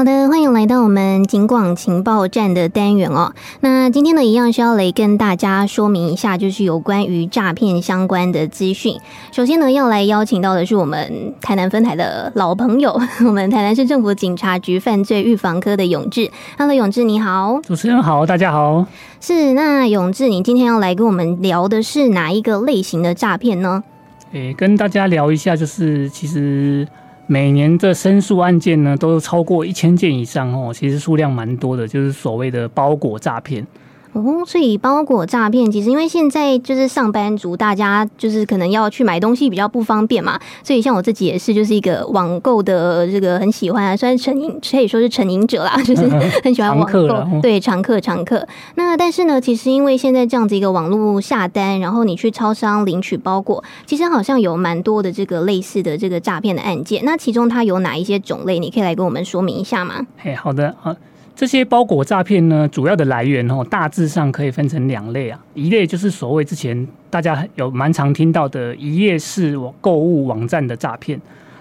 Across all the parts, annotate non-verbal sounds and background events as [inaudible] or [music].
好的，欢迎来到我们警广情报站的单元哦。那今天呢，一样是要来跟大家说明一下，就是有关于诈骗相关的资讯。首先呢，要来邀请到的是我们台南分台的老朋友，我们台南市政府警察局犯罪预防科的永志。Hello，永志你好。主持人好，大家好。是，那永志，你今天要来跟我们聊的是哪一个类型的诈骗呢？诶，跟大家聊一下，就是其实。每年的申诉案件呢，都超过一千件以上哦，其实数量蛮多的，就是所谓的包裹诈骗。哦，所以包裹诈骗其实因为现在就是上班族，大家就是可能要去买东西比较不方便嘛，所以像我自己也是就是一个网购的这个很喜欢，虽然成瘾可以说是成瘾者啦，[laughs] 就是很喜欢网购，对，常客常客。那但是呢，其实因为现在这样子一个网络下单，然后你去超商领取包裹，其实好像有蛮多的这个类似的这个诈骗的案件。那其中它有哪一些种类？你可以来跟我们说明一下吗？嘿，好的，好。这些包裹诈骗呢，主要的来源哦，大致上可以分成两类啊。一类就是所谓之前大家有蛮常听到的一页式购物网站的诈骗。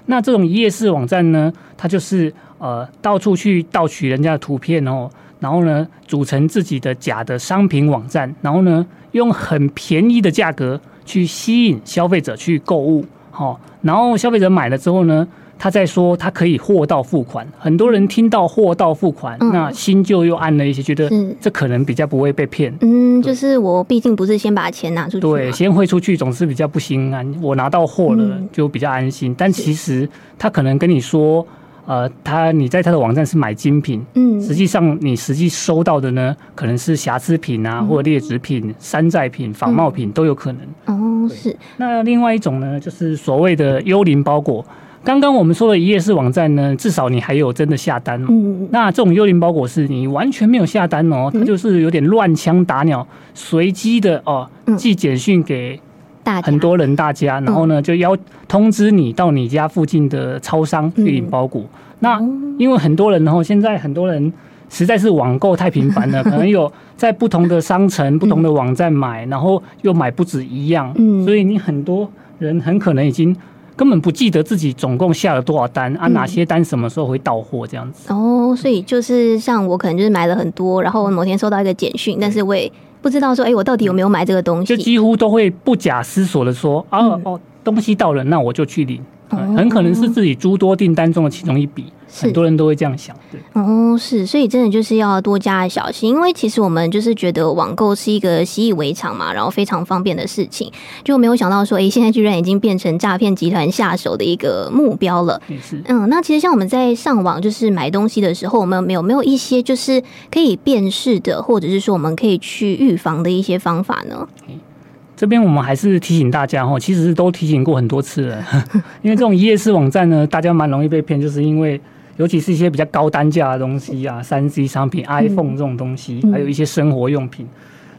那这种一页式网站呢，它就是呃到处去盗取人家的图片哦，然后呢组成自己的假的商品网站，然后呢用很便宜的价格去吸引消费者去购物，好，然后消费者买了之后呢。他在说他可以货到付款，很多人听到货到付款，嗯、那心就又安了一些，觉得这可能比较不会被骗。嗯，就是我毕竟不是先把钱拿出去，对，先汇出去总是比较不心安。我拿到货了就比较安心，嗯、但其实他可能跟你说，呃，他你在他的网站是买精品，嗯，实际上你实际收到的呢，可能是瑕疵品啊，或者劣质品、山寨品、仿冒品都有可能。哦，是。那另外一种呢，就是所谓的幽灵包裹。刚刚我们说的一页式网站呢，至少你还有真的下单。嗯，那这种幽灵包裹是你完全没有下单哦，它就是有点乱枪打鸟，随机的哦寄简讯给很多人大家，然后呢就要通知你到你家附近的超商去领包裹。那因为很多人哦，现在很多人实在是网购太频繁了，[laughs] 可能有在不同的商城、不同的网站买，然后又买不止一样，所以你很多人很可能已经。根本不记得自己总共下了多少单啊？哪些单什么时候会到货这样子？哦，所以就是像我可能就是买了很多，然后某天收到一个简讯，但是我也不知道说，哎，我到底有没有买这个东西？就几乎都会不假思索的说，啊哦，东西到了，那我就去领。很可能是自己诸多订单中的其中一笔。很多人都会这样想，对哦，是，所以真的就是要多加小心，因为其实我们就是觉得网购是一个习以为常嘛，然后非常方便的事情，就没有想到说，哎，现在居然已经变成诈骗集团下手的一个目标了。是，嗯，那其实像我们在上网就是买东西的时候，我们有没有一些就是可以辨识的，或者是说我们可以去预防的一些方法呢？这边我们还是提醒大家哈，其实是都提醒过很多次了，[laughs] 因为这种一页式网站呢，大家蛮容易被骗，就是因为。尤其是一些比较高单价的东西啊，三 C 商品、iPhone 这种东西，还有一些生活用品。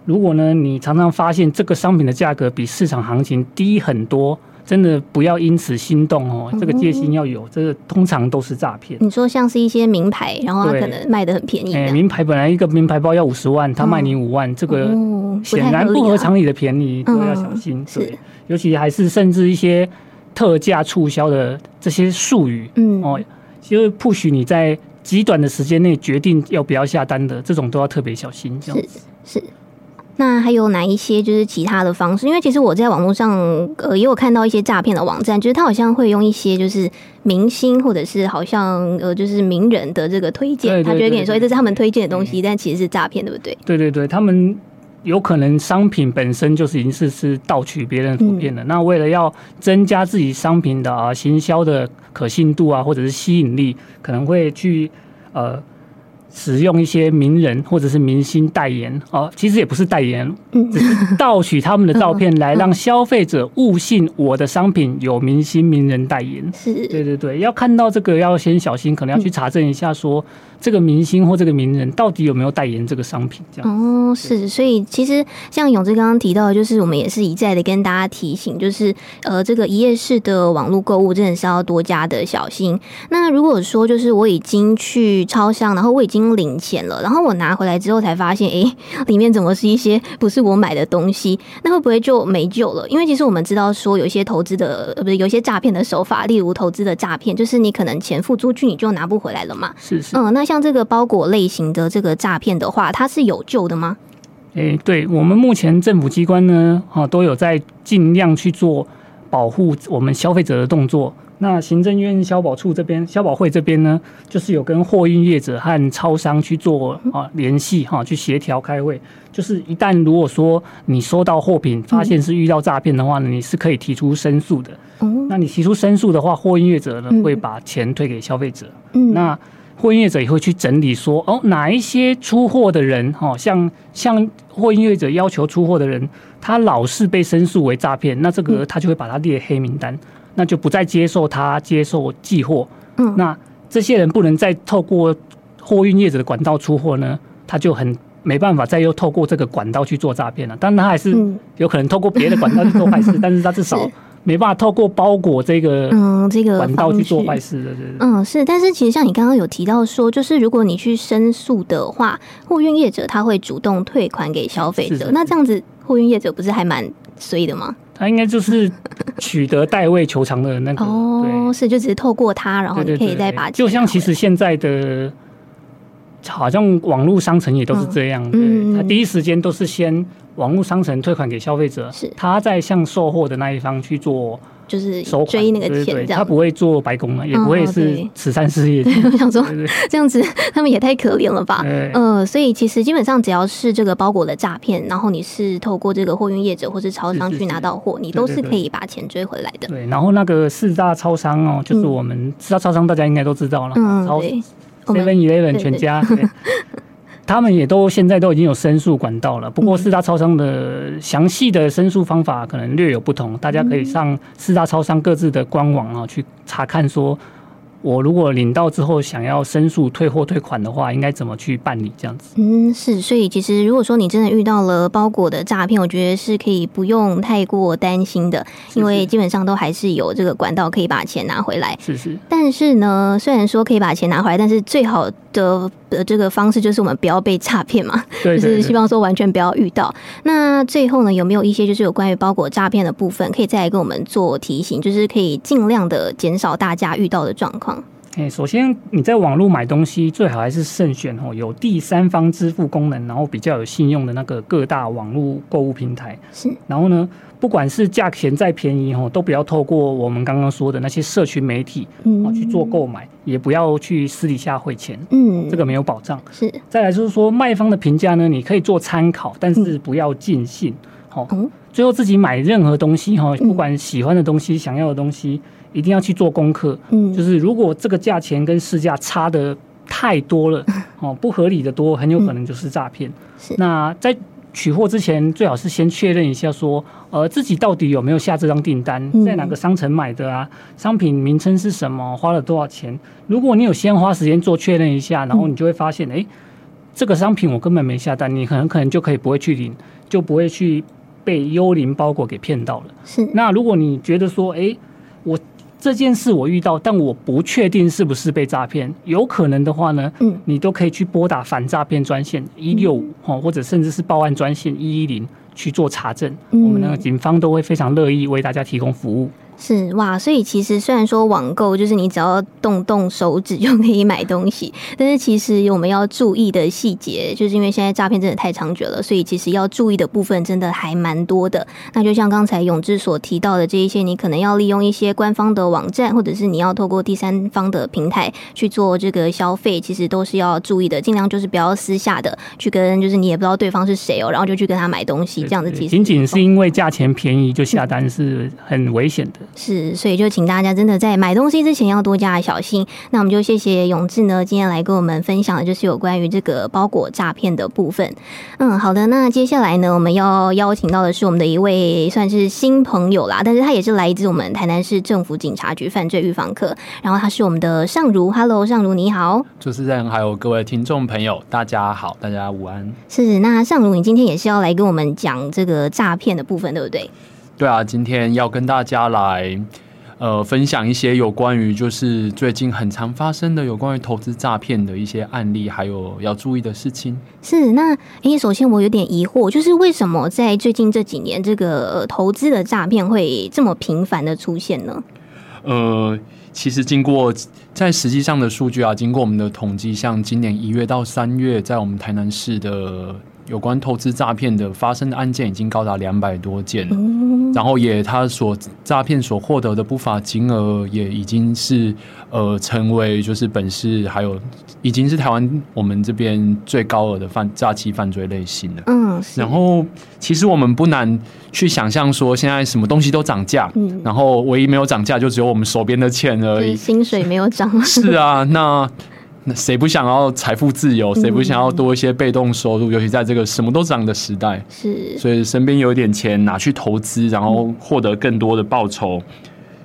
如果呢，你常常发现这个商品的价格比市场行情低很多，真的不要因此心动哦。这个戒心要有，这个通常都是诈骗。你说像是一些名牌，然后它可能卖的很便宜。哎，名牌本来一个名牌包要五十万，他卖你五万，这个显然不合常理的便宜，都要小心。对，尤其还是甚至一些特价促销的这些术语，嗯哦。就是 push 你在极短的时间内决定要不要下单的这种都要特别小心。这样子是是。那还有哪一些就是其他的方式？因为其实我在网络上呃也有看到一些诈骗的网站，就是他好像会用一些就是明星或者是好像呃就是名人的这个推荐，他就会跟你说这是他们推荐的东西，但其实是诈骗，对不对？对对对，他们。有可能商品本身就是已经是是盗取别人图片的，那为了要增加自己商品的啊行销的可信度啊，或者是吸引力，可能会去呃。使用一些名人或者是明星代言哦，其实也不是代言，只是盗取他们的照片来让消费者误信我的商品有明星名人代言。[laughs] 是，对对对，要看到这个要先小心，可能要去查证一下，说这个明星或这个名人到底有没有代言这个商品。这样哦，是，所以其实像永志刚刚提到的，就是我们也是一再的跟大家提醒，就是呃，这个一夜式的网络购物真的是要多加的小心。那如果说就是我已经去超商，然后我已经经领钱了，然后我拿回来之后才发现，哎、欸，里面怎么是一些不是我买的东西？那会不会就没救了？因为其实我们知道说，有一些投资的呃，不是有一些诈骗的手法，例如投资的诈骗，就是你可能钱付出去你就拿不回来了嘛。是是。嗯，那像这个包裹类型的这个诈骗的话，它是有救的吗？哎、欸，对我们目前政府机关呢，啊，都有在尽量去做保护我们消费者的动作。那行政院消保处这边、消保会这边呢，就是有跟货运业者和超商去做啊联系哈，去协调开会。就是一旦如果说你收到货品发现是遇到诈骗的话呢，你是可以提出申诉的。那你提出申诉的话，货运业者呢会把钱退给消费者。那货运业者也会去整理说，哦，哪一些出货的人，哈，像像货运业者要求出货的人，他老是被申诉为诈骗，那这个他就会把他列黑名单，那就不再接受他接受寄货。嗯，那这些人不能再透过货运业者的管道出货呢，他就很没办法再又透过这个管道去做诈骗了。当然他还是有可能透过别的管道去做坏事，[laughs] 但是他至少。没办法透过包裹这个嗯这个管道去做坏事的，嗯是，但是其实像你刚刚有提到说，就是如果你去申诉的话，货运业者他会主动退款给消费者，那这样子货运业者不是还蛮衰的吗？他应该就是取得代位求偿的那个哦，是就只是透过他，然后你可以再把，就像其实现在的。好像网络商城也都是这样，嗯，他第一时间都是先网络商城退款给消费者，是。他在向售货的那一方去做，就是追那个钱，对，他不会做白工了，也不会是慈善事业。我想说，这样子他们也太可怜了吧？嗯，所以其实基本上只要是这个包裹的诈骗，然后你是透过这个货运业者或是超商去拿到货，你都是可以把钱追回来的。对，然后那个四大超商哦，就是我们四大超商，大家应该都知道了，嗯，对。Seven Eleven 全家，[laughs] 他们也都现在都已经有申诉管道了。不过四大超商的详细的申诉方法可能略有不同，大家可以上四大超商各自的官网啊去查看说。我如果领到之后想要申诉退货退款的话，应该怎么去办理？这样子？嗯，是，所以其实如果说你真的遇到了包裹的诈骗，我觉得是可以不用太过担心的，因为基本上都还是有这个管道可以把钱拿回来。是是。但是呢，虽然说可以把钱拿回来，但是最好的的这个方式就是我们不要被诈骗嘛，对，[laughs] 就是希望说完全不要遇到。那最后呢，有没有一些就是有关于包裹诈骗的部分，可以再来跟我们做提醒，就是可以尽量的减少大家遇到的状况？哎，首先你在网络买东西，最好还是慎选哦，有第三方支付功能，然后比较有信用的那个各大网络购物平台。是，然后呢，不管是价钱再便宜哦，都不要透过我们刚刚说的那些社群媒体啊去做购买，也不要去私底下汇钱。嗯，这个没有保障。是，再来就是说卖方的评价呢，你可以做参考，但是不要尽信。好，最后自己买任何东西哈，不管喜欢的东西、想要的东西。一定要去做功课，嗯，就是如果这个价钱跟市价差的太多了，[laughs] 哦，不合理的多，很有可能就是诈骗。是，那在取货之前，最好是先确认一下，说，呃，自己到底有没有下这张订单，在哪个商城买的啊？商品名称是什么？花了多少钱？如果你有先花时间做确认一下，然后你就会发现，哎，这个商品我根本没下单，你很可能就可以不会去领，就不会去被幽灵包裹给骗到了。是，那如果你觉得说，哎，我这件事我遇到，但我不确定是不是被诈骗。有可能的话呢，嗯，你都可以去拨打反诈骗专线一六五，或者甚至是报案专线一一零去做查证。嗯，我们那个警方都会非常乐意为大家提供服务。是哇，所以其实虽然说网购就是你只要动动手指就可以买东西，但是其实我们要注意的细节，就是因为现在诈骗真的太猖獗了，所以其实要注意的部分真的还蛮多的。那就像刚才永志所提到的这一些，你可能要利用一些官方的网站，或者是你要透过第三方的平台去做这个消费，其实都是要注意的，尽量就是不要私下的去跟，就是你也不知道对方是谁哦，然后就去跟他买东西，这样子其实仅仅是因为价钱便宜就下单是很危险的。是，所以就请大家真的在买东西之前要多加小心。那我们就谢谢永志呢，今天来跟我们分享的就是有关于这个包裹诈骗的部分。嗯，好的。那接下来呢，我们要邀请到的是我们的一位算是新朋友啦，但是他也是来自我们台南市政府警察局犯罪预防课。然后他是我们的尚如，Hello，尚如你好。主持人还有各位听众朋友，大家好，大家午安。是，那尚如，你今天也是要来跟我们讲这个诈骗的部分，对不对？对啊，今天要跟大家来，呃分享一些有关于就是最近很常发生的有关于投资诈骗的一些案例，还有要注意的事情。是那，诶，首先我有点疑惑，就是为什么在最近这几年，这个投资的诈骗会这么频繁的出现呢？呃，其实经过在实际上的数据啊，经过我们的统计，像今年一月到三月，在我们台南市的。有关投资诈骗的发生的案件已经高达两百多件，然后也他所诈骗所获得的不法金额也已经是呃成为就是本市还有已经是台湾我们这边最高额的犯诈欺犯罪类型了。嗯，然后其实我们不难去想象说，现在什么东西都涨价，嗯，然后唯一没有涨价就只有我们手边的钱而已，薪水没有涨。是啊，那。那谁不想要财富自由？谁不想要多一些被动收入？尤其在这个什么都涨的时代，是，所以身边有一点钱拿去投资，然后获得更多的报酬，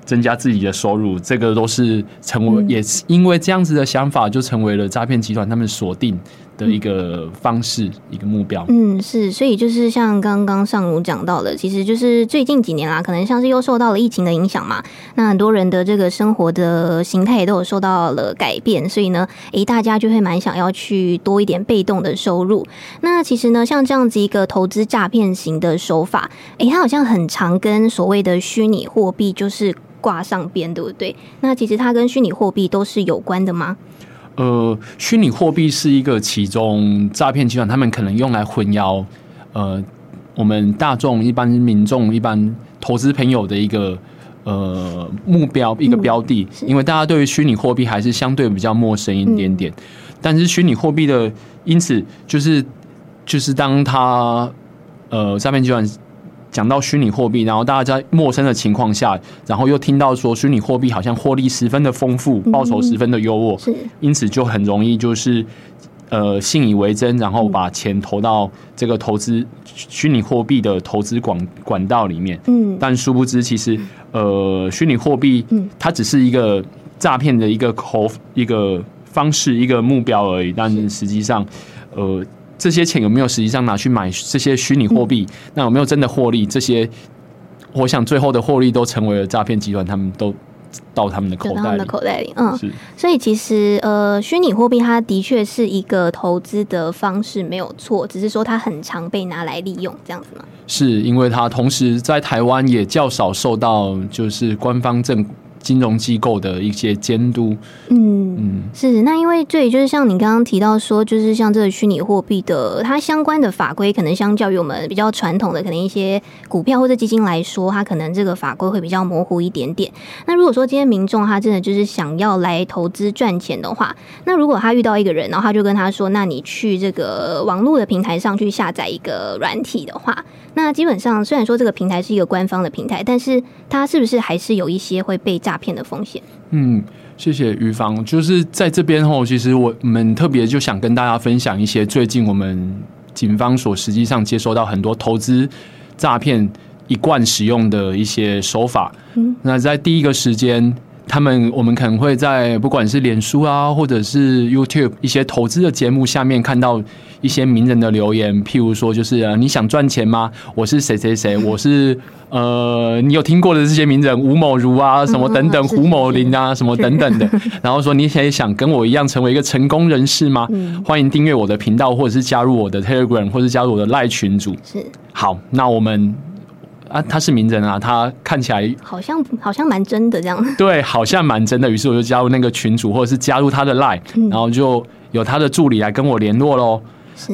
增加自己的收入，这个都是成为，也是因为这样子的想法，就成为了诈骗集团他们锁定的一个方式，一个目标。嗯，是，所以就是像刚刚上午讲到的，其实就是最近几年啦，可能像是又受到了疫情的影响嘛，那很多人的这个生活的形态也都有受到了改变，所以呢，诶，大家就会蛮想要去多一点被动的收入。那其实呢，像这样子一个投资诈骗型的手法，诶，它好像很常跟所谓的虚拟货币就是挂上边，对不对？那其实它跟虚拟货币都是有关的吗？呃，虚拟货币是一个其中诈骗集团，他们可能用来混淆呃我们大众一般民众一般投资朋友的一个呃目标一个标的，嗯、因为大家对于虚拟货币还是相对比较陌生一点点。嗯、但是虚拟货币的，因此就是就是当他呃诈骗集团。讲到虚拟货币，然后大家在陌生的情况下，然后又听到说虚拟货币好像获利十分的丰富，报酬十分的优渥，是，因此就很容易就是呃信以为真，然后把钱投到这个投资虚拟货币的投资管管道里面。嗯，但殊不知其实呃虚拟货币它只是一个诈骗的一个口一个方式一个目标而已，但是实际上呃。这些钱有没有实际上拿去买这些虚拟货币？那有没有真的获利？这些，我想最后的获利都成为了诈骗集团，他们都到他们的口袋里。他们的口袋里，嗯，是。所以其实，呃，虚拟货币它的确是一个投资的方式，没有错，只是说它很常被拿来利用，这样子吗？是因为它同时在台湾也较少受到就是官方政。金融机构的一些监督，嗯嗯，是那因为对，就是像你刚刚提到说，就是像这个虚拟货币的，它相关的法规可能相较于我们比较传统的可能一些股票或者基金来说，它可能这个法规会比较模糊一点点。那如果说今天民众他真的就是想要来投资赚钱的话，那如果他遇到一个人，然后他就跟他说，那你去这个网络的平台上去下载一个软体的话，那基本上虽然说这个平台是一个官方的平台，但是它是不是还是有一些会被诈 [laughs] 诈骗的风险。嗯，谢谢于芳。就是在这边后，其实我们特别就想跟大家分享一些最近我们警方所实际上接收到很多投资诈骗一贯使用的一些手法。嗯，那在第一个时间。他们，我们可能会在不管是脸书啊，或者是 YouTube 一些投资的节目下面看到一些名人的留言，譬如说，就是呃，你想赚钱吗？我是谁谁谁，我是 [laughs] 呃，你有听过的这些名人吴某如啊，什么等等，胡某林啊，什么等等的。[laughs] 然后说，你也想跟我一样成为一个成功人士吗？欢迎订阅我的频道，或者是加入我的 Telegram，或者是加入我的赖群组。是，好，那我们。啊，他是名人啊，他看起来好像好像蛮真的这样。[laughs] 对，好像蛮真的。于是我就加入那个群组，或者是加入他的 Line，嗯，然后就有他的助理来跟我联络喽。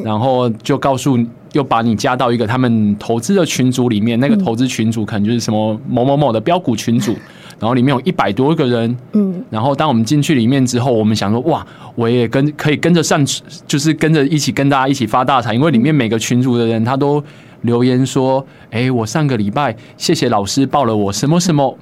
然后就告诉，又把你加到一个他们投资的群组里面。那个投资群组可能就是什么某某某的标股群组，然后里面有一百多个人。嗯，然后当我们进去里面之后，我们想说，哇，我也跟可以跟着上，就是跟着一起跟大家一起发大财，因为里面每个群组的人他都。留言说：“哎，我上个礼拜谢谢老师报了我什么什么，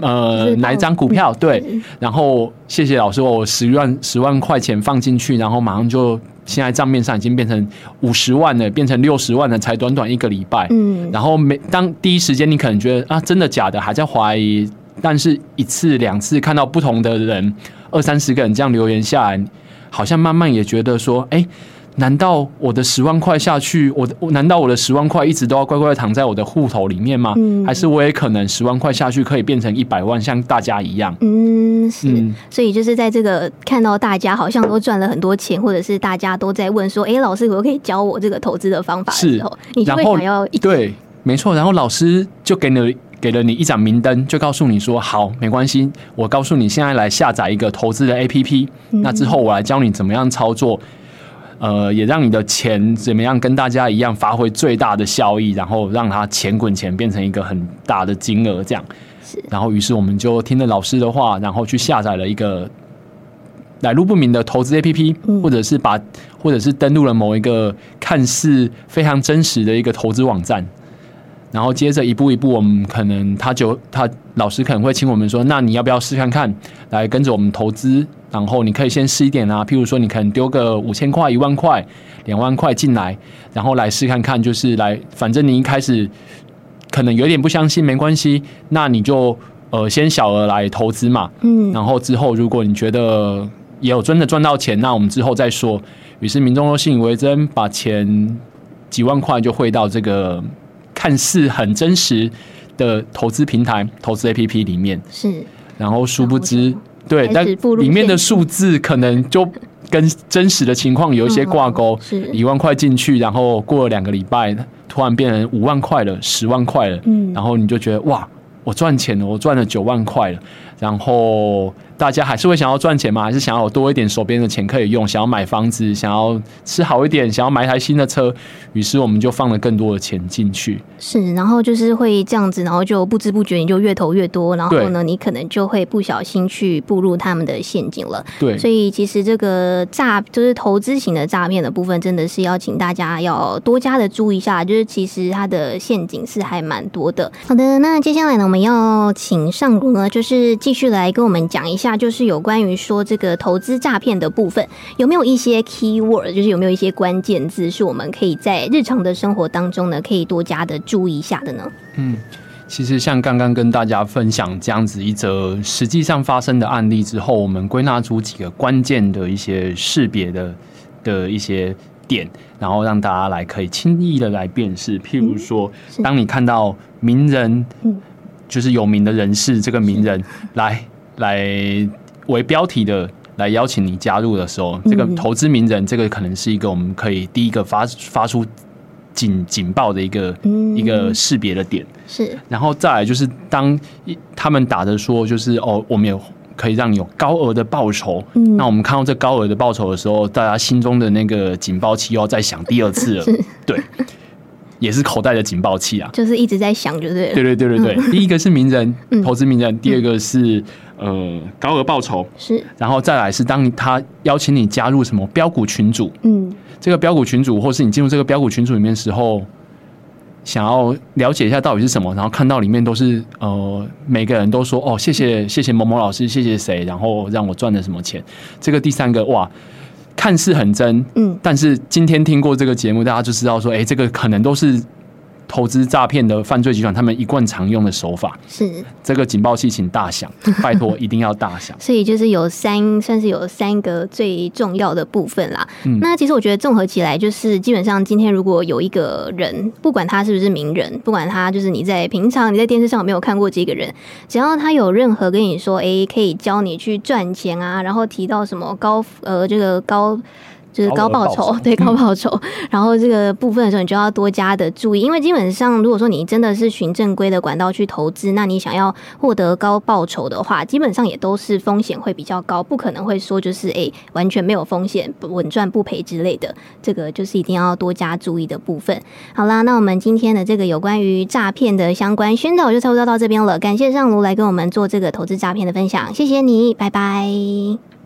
呃，哪一张股票？对，然后谢谢老师，我十万十万块钱放进去，然后马上就现在账面上已经变成五十万了，变成六十万了，才短短一个礼拜。嗯，然后每当第一时间你可能觉得啊，真的假的，还在怀疑，但是一次两次看到不同的人二三十个人这样留言下来，好像慢慢也觉得说，哎。”难道我的十万块下去，我的难道我的十万块一直都要乖乖躺在我的户头里面吗？嗯，还是我也可能十万块下去可以变成一百万，像大家一样？嗯，是。嗯，所以就是在这个看到大家好像都赚了很多钱，或者是大家都在问说，哎，老师可不可以教我这个投资的方法的时候，是，你就会想要对，没错。然后老师就给你给了你一盏明灯，就告诉你说，好，没关系，我告诉你现在来下载一个投资的 APP，嗯，那之后我来教你怎么样操作。呃，也让你的钱怎么样跟大家一样发挥最大的效益，然后让它钱滚钱变成一个很大的金额，这样。是。然后，于是我们就听了老师的话，然后去下载了一个来路不明的投资 APP，嗯，或者是把，或者是登录了某一个看似非常真实的一个投资网站。然后接着一步一步，我们可能他就他老师可能会请我们说，那你要不要试看看，来跟着我们投资？然后你可以先试一点啊，譬如说你可能丢个五千块、一万块、两万块进来，然后来试看看，就是来，反正你一开始可能有点不相信，没关系，那你就呃先小额来投资嘛，嗯，然后之后如果你觉得也有真的赚到钱，那我们之后再说。于是民众都信以为真，把钱几万块就汇到这个。看似很真实的投资平台、投资 APP 里面。是，然后殊不知，对，但里面的数字可能就跟真实的情况有一些挂钩。是。一万块进去，然后过了两个礼拜，突然变成五万块了、十万块了，嗯，然后你就觉得哇，我赚钱了，我赚了九万块了，然后。大家还是会想要赚钱吗？还是想要有多一点手边的钱可以用？想要买房子，想要吃好一点，想要买一台新的车。于是我们就放了更多的钱进去。是，然后就是会这样子，然后就不知不觉你就越投越多，然后呢，你可能就会不小心去步入他们的陷阱了。对，所以其实这个诈就是投资型的诈骗的部分，真的是要请大家要多加的注意一下。就是其实它的陷阱是还蛮多的。好的，那接下来呢，我们要请尚儒呢，就是继续来跟我们讲一下。就是有关于说这个投资诈骗的部分，有没有一些 key word，就是有没有一些关键字，是我们可以在日常的生活当中呢，可以多加的注意一下的呢？嗯，其实像刚刚跟大家分享这样子一则实际上发生的案例之后，我们归纳出几个关键的一些识别的的一些点，然后让大家来可以轻易的来辨识。譬如说，当你看到名人，嗯，就是有名的人士，这个名人来。来为标题的来邀请你加入的时候，这个投资名人，这个可能是一个我们可以第一个发发出警警报的一个一个识别的点。是，然后再来就是当他们打着说，就是哦，我们有可以让你有高额的报酬。嗯那我们看到这高额的报酬的时候，大家心中的那个警报器又要再响第二次了。对。也是口袋的警报器啊，就是一直在响，就对了。对对对对对，第一个是名人，投资名人；第二个是呃高额报酬，是。然后再来是当他邀请你加入什么标股群组，嗯，这个标股群组，或是你进入这个标股群组里面的时候，想要了解一下到底是什么，然后看到里面都是呃每个人都说哦谢谢谢谢某某老师，谢谢谁，然后让我赚了什么钱。这个第三个哇。看似很真，嗯，但是今天听过这个节目，大家就知道说，哎，这个可能都是。投资诈骗的犯罪集团，他们一贯常用的手法是这个警报器，请大响，[laughs] 拜托一定要大响。所以就是有三，算是有三个最重要的部分啦。嗯、那其实我觉得综合起来，就是基本上今天如果有一个人，不管他是不是名人，不管他就是你在平常你在电视上有没有看过这个人，只要他有任何跟你说，哎，可以教你去赚钱啊，然后提到什么高呃这个高。就是高报酬，对高报酬，嗯、[laughs] 然后这个部分的时候，你就要多加的注意，因为基本上，如果说你真的是循正规的管道去投资，那你想要获得高报酬的话，基本上也都是风险会比较高，不可能会说就是诶、欸、完全没有风险，稳赚不赔之类的，这个就是一定要多加注意的部分。好啦，那我们今天的这个有关于诈骗的相关宣导就差不多到这边了，感谢上卢来跟我们做这个投资诈骗的分享，谢谢你，拜拜。